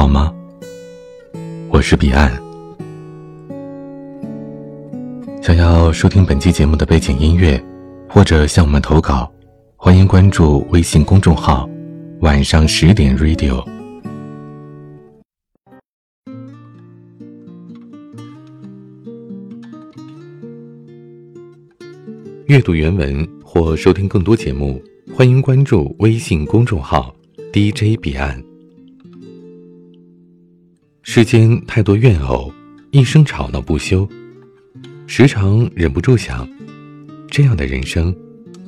好吗？我是彼岸。想要收听本期节目的背景音乐，或者向我们投稿，欢迎关注微信公众号“晚上十点 Radio”。阅读原文或收听更多节目，欢迎关注微信公众号 “DJ 彼岸”。世间太多怨偶，一生吵闹不休，时常忍不住想：这样的人生，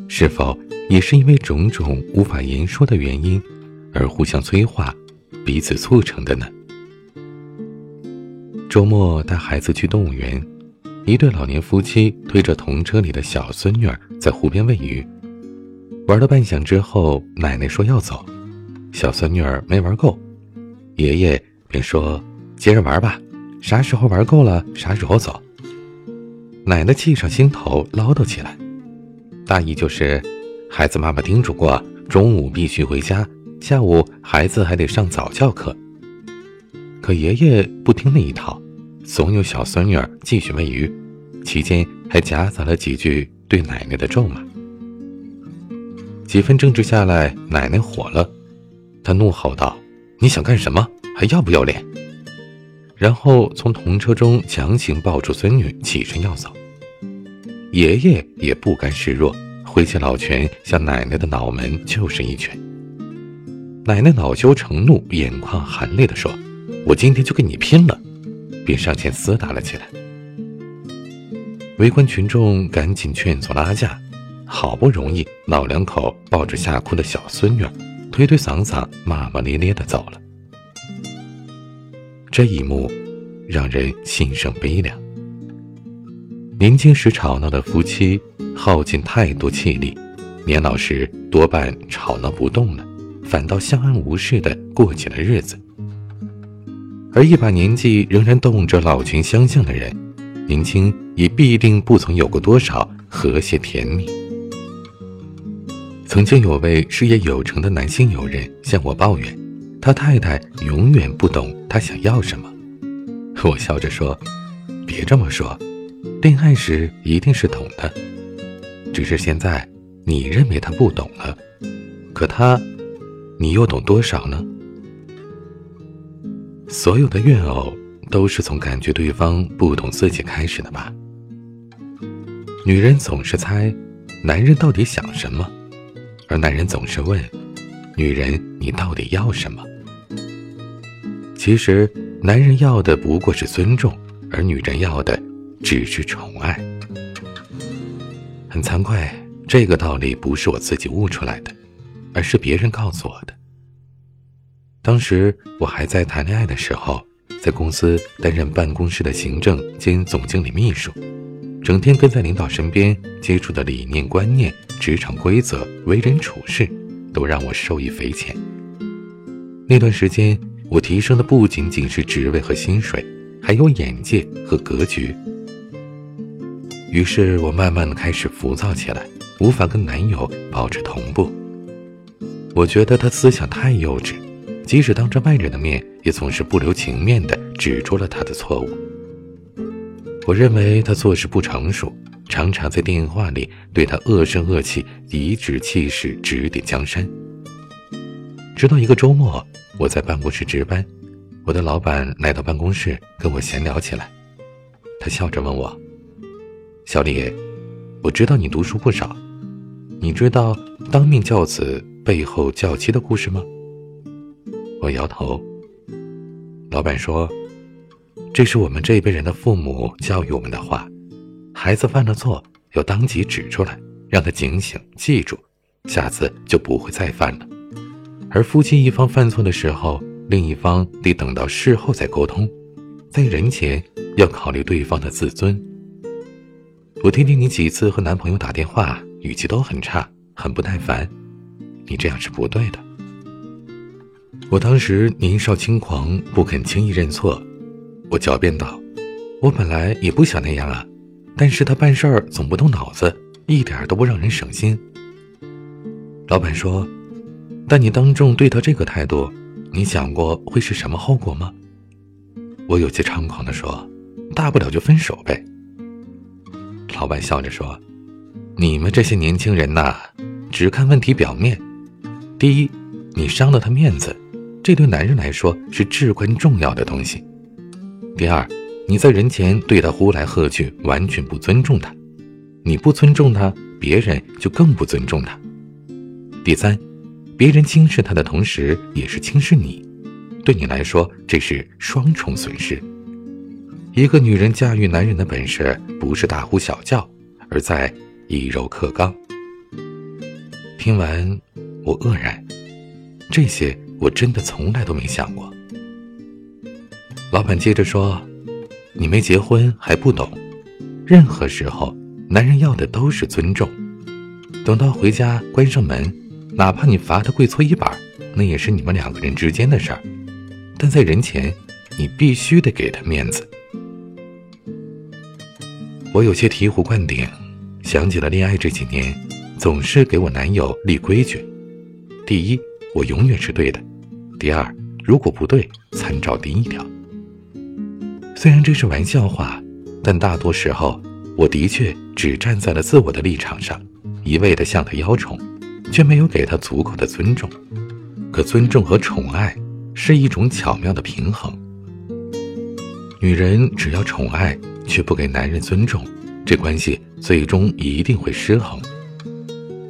是否也是因为种种无法言说的原因，而互相催化、彼此促成的呢？周末带孩子去动物园，一对老年夫妻推着童车里的小孙女儿在湖边喂鱼，玩了半晌之后，奶奶说要走，小孙女儿没玩够，爷爷便说。接着玩吧，啥时候玩够了，啥时候走。奶奶气上心头，唠叨起来，大意就是：孩子妈妈叮嘱过，中午必须回家，下午孩子还得上早教课。可爷爷不听那一套，怂恿小孙女儿继续喂鱼，期间还夹杂了几句对奶奶的咒骂。几分争执下来，奶奶火了，她怒吼道：“你想干什么？还要不要脸？”然后从童车中强行抱住孙女，起身要走。爷爷也不甘示弱，挥起老拳向奶奶的脑门就是一拳。奶奶恼羞成怒，眼眶含泪地说：“我今天就跟你拼了！”便上前厮打了起来。围观群众赶紧劝阻拉架，好不容易老两口抱着吓哭的小孙女，推推搡搡，骂骂咧咧地走了。这一幕让人心生悲凉。年轻时吵闹的夫妻，耗尽太多气力，年老时多半吵闹不动了，反倒相安无事的过起了日子。而一把年纪仍然动着老拳相向的人，年轻也必定不曾有过多少和谐甜蜜。曾经有位事业有成的男性友人向我抱怨。他太太永远不懂他想要什么，我笑着说：“别这么说，恋爱时一定是懂的，只是现在你认为他不懂了，可他，你又懂多少呢？”所有的怨偶都是从感觉对方不懂自己开始的吧？女人总是猜男人到底想什么，而男人总是问女人：“你到底要什么？”其实，男人要的不过是尊重，而女人要的只是宠爱。很惭愧，这个道理不是我自己悟出来的，而是别人告诉我的。当时我还在谈恋爱的时候，在公司担任办公室的行政兼总经理秘书，整天跟在领导身边，接触的理念、观念、职场规则、为人处事，都让我受益匪浅。那段时间。我提升的不仅仅是职位和薪水，还有眼界和格局。于是我慢慢的开始浮躁起来，无法跟男友保持同步。我觉得他思想太幼稚，即使当着外人的面，也总是不留情面的指出了他的错误。我认为他做事不成熟，常常在电话里对他恶声恶气，颐指气使，指点江山。直到一个周末。我在办公室值班，我的老板来到办公室跟我闲聊起来。他笑着问我：“小李，我知道你读书不少，你知道当面教子背后教妻的故事吗？”我摇头。老板说：“这是我们这一辈人的父母教育我们的话，孩子犯了错要当即指出来，让他警醒记住，下次就不会再犯了。”而夫妻一方犯错的时候，另一方得等到事后再沟通，在人前要考虑对方的自尊。我听听你几次和男朋友打电话，语气都很差，很不耐烦，你这样是不对的。我当时年少轻狂，不肯轻易认错，我狡辩道：“我本来也不想那样啊，但是他办事儿总不动脑子，一点都不让人省心。”老板说。但你当众对他这个态度，你想过会是什么后果吗？我有些猖狂地说：“大不了就分手呗。”老板笑着说：“你们这些年轻人呐，只看问题表面。第一，你伤了他面子，这对男人来说是至关重要的东西。第二，你在人前对他呼来喝去，完全不尊重他。你不尊重他，别人就更不尊重他。第三。”别人轻视他的同时，也是轻视你，对你来说这是双重损失。一个女人驾驭男人的本事，不是大呼小叫，而在以柔克刚。听完，我愕然，这些我真的从来都没想过。老板接着说：“你没结婚还不懂，任何时候，男人要的都是尊重。等到回家关上门。”哪怕你罚他跪搓衣板，那也是你们两个人之间的事儿。但在人前，你必须得给他面子。我有些醍醐灌顶，想起了恋爱这几年，总是给我男友立规矩：第一，我永远是对的；第二，如果不对，参照第一条。虽然这是玩笑话，但大多时候，我的确只站在了自我的立场上，一味地向他邀宠。却没有给他足够的尊重，可尊重和宠爱是一种巧妙的平衡。女人只要宠爱，却不给男人尊重，这关系最终一定会失衡。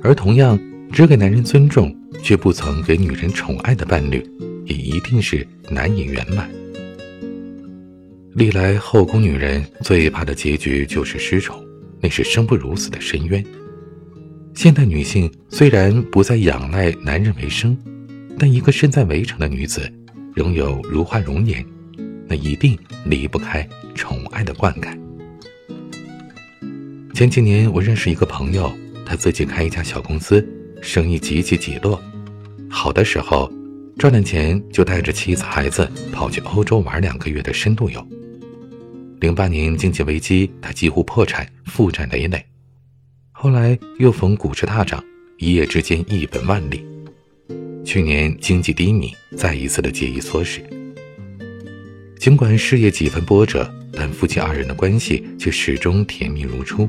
而同样，只给男人尊重，却不曾给女人宠爱的伴侣，也一定是难以圆满。历来后宫女人最怕的结局就是失宠，那是生不如死的深渊。现代女性虽然不再仰赖男人为生，但一个身在围城的女子，拥有如花容颜，那一定离不开宠爱的灌溉。前几年，我认识一个朋友，他自己开一家小公司，生意极其起落。好的时候，赚了钱就带着妻子孩子跑去欧洲玩两个月的深度游。零八年经济危机，他几乎破产，负债累累。后来又逢股市大涨，一夜之间一本万利。去年经济低迷，再一次的节衣缩食。尽管事业几分波折，但夫妻二人的关系却始终甜蜜如初。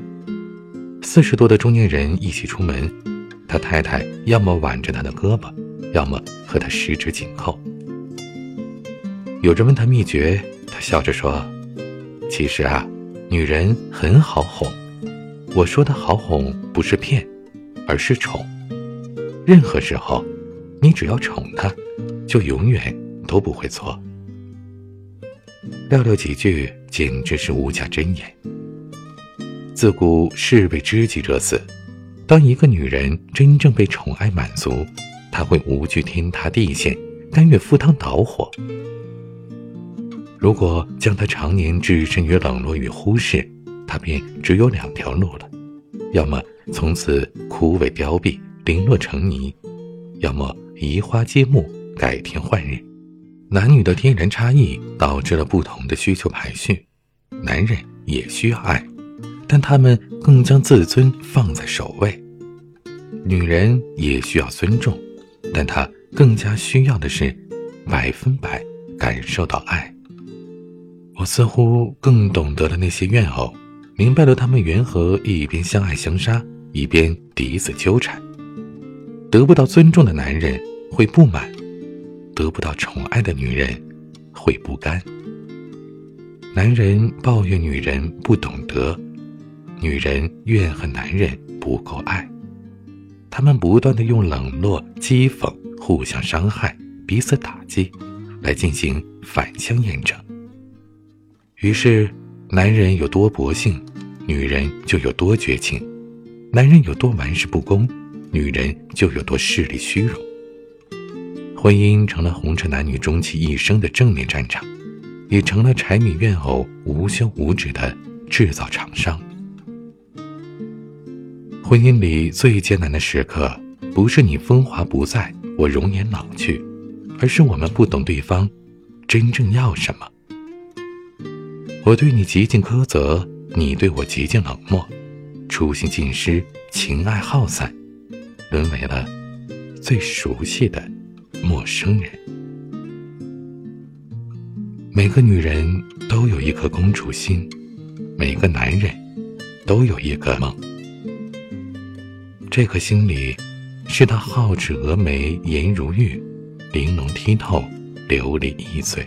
四十多的中年人一起出门，他太太要么挽着他的胳膊，要么和他十指紧扣。有人问他秘诀，他笑着说：“其实啊，女人很好哄。”我说的好哄不是骗，而是宠。任何时候，你只要宠他，就永远都不会错。寥寥几句，简直是无价真言。自古士为知己者死。当一个女人真正被宠爱满足，她会无惧天塌地陷，甘愿赴汤蹈火。如果将她常年置身于冷落与忽视，他便只有两条路了，要么从此枯萎凋敝，零落成泥；要么移花接木，改天换日。男女的天然差异导致了不同的需求排序。男人也需要爱，但他们更将自尊放在首位；女人也需要尊重，但她更加需要的是百分百感受到爱。我似乎更懂得了那些怨偶。明白了，他们缘何一边相爱相杀，一边彼此纠缠。得不到尊重的男人会不满，得不到宠爱的女人会不甘。男人抱怨女人不懂得，女人怨恨男人不够爱。他们不断的用冷落、讥讽、互相伤害、彼此打击，来进行反向验证。于是。男人有多薄幸，女人就有多绝情；男人有多玩世不恭，女人就有多势利虚荣。婚姻成了红尘男女终其一生的正面战场，也成了柴米怨偶无休无止的制造厂商。婚姻里最艰难的时刻，不是你风华不再，我容颜老去，而是我们不懂对方真正要什么。我对你极尽苛责，你对我极尽冷漠，初心尽失，情爱耗散，沦为了最熟悉的陌生人。每个女人都有一颗公主心，每个男人都有一个梦。这颗心里，是他皓齿蛾眉，颜如玉，玲珑剔透，琉璃一嘴。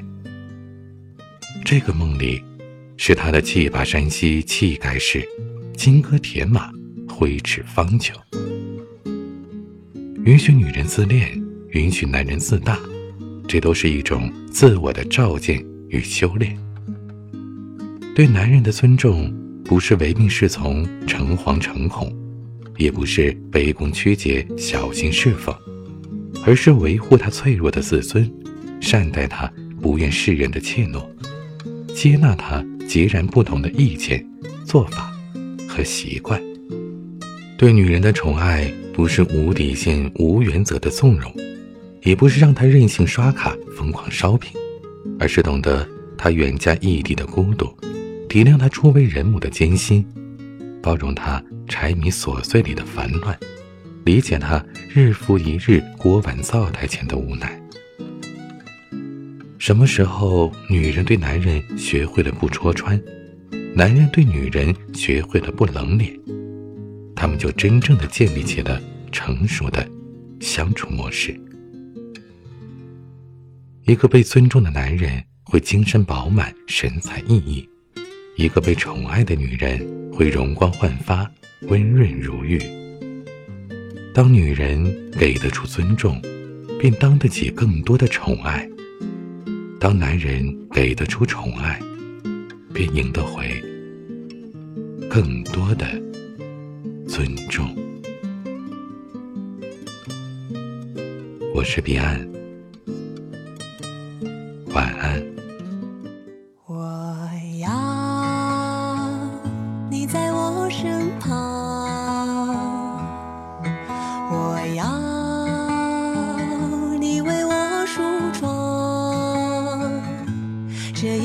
这个梦里，是他的气拔山兮气盖世，金戈铁马，挥斥方遒。允许女人自恋，允许男人自大，这都是一种自我的照见与修炼。对男人的尊重，不是唯命是从、诚惶诚恐，也不是卑躬屈节、小心侍奉，而是维护他脆弱的自尊，善待他不愿示人的怯懦，接纳他截然不同的意见、做法和习惯。对女人的宠爱。不是无底线、无原则的纵容，也不是让她任性刷卡、疯狂烧屏，而是懂得他远嫁异地的孤独，体谅他初为人母的艰辛，包容他柴米琐碎里的烦乱，理解他日复一日锅碗灶台前的无奈。什么时候，女人对男人学会了不戳穿，男人对女人学会了不冷脸？他们就真正的建立起了成熟的相处模式。一个被尊重的男人会精神饱满、神采奕奕；一个被宠爱的女人会容光焕发、温润如玉。当女人给得出尊重，便当得起更多的宠爱；当男人给得出宠爱，便赢得回更多的。尊重。我是彼岸，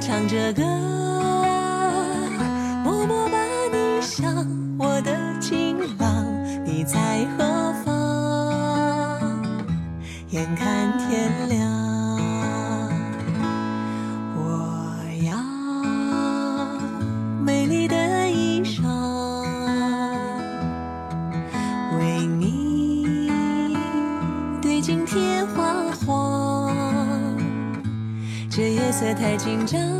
唱着歌，默默把你想，我的情郎，你在何方？眼看天亮。想